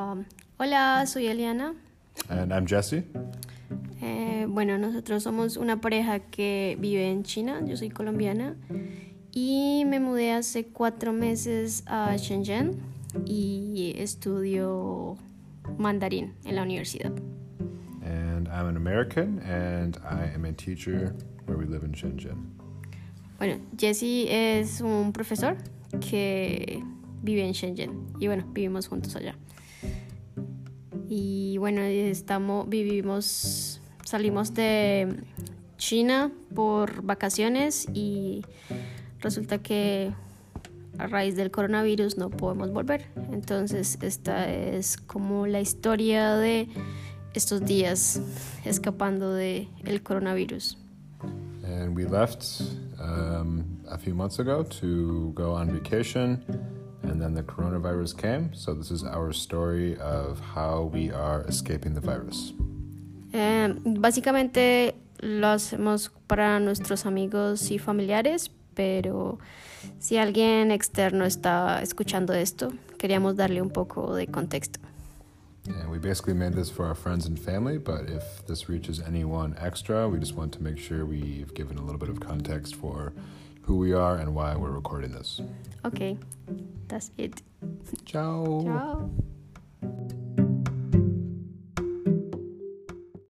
Um, hola, soy Eliana. And I'm Jesse. Eh, bueno, nosotros somos una pareja que vive en China, yo soy colombiana y me mudé hace cuatro meses a Shenzhen y estudio mandarín en la universidad. And I'm an American and I am a teacher where we live in Shenzhen. Bueno, Jesse es un profesor que vive en Shenzhen y bueno, vivimos juntos allá. Y bueno, estamos, vivimos, salimos de China por vacaciones y resulta que a raíz del coronavirus no podemos volver. Entonces esta es como la historia de estos días escapando de el coronavirus. And we left um, a few months ago to go on vacation, and then the coronavirus came. So, this is our story of how we are escaping the virus. Eh, básicamente lo hacemos para nuestros amigos y familiares, pero si alguien externo está escuchando esto, queríamos darle un poco de contexto. And we basically made this for our friends and family, but if this reaches anyone extra, we just want to make sure we've given a little bit of context for who we are and why we're recording this. Okay, that's it. Ciao. Ciao.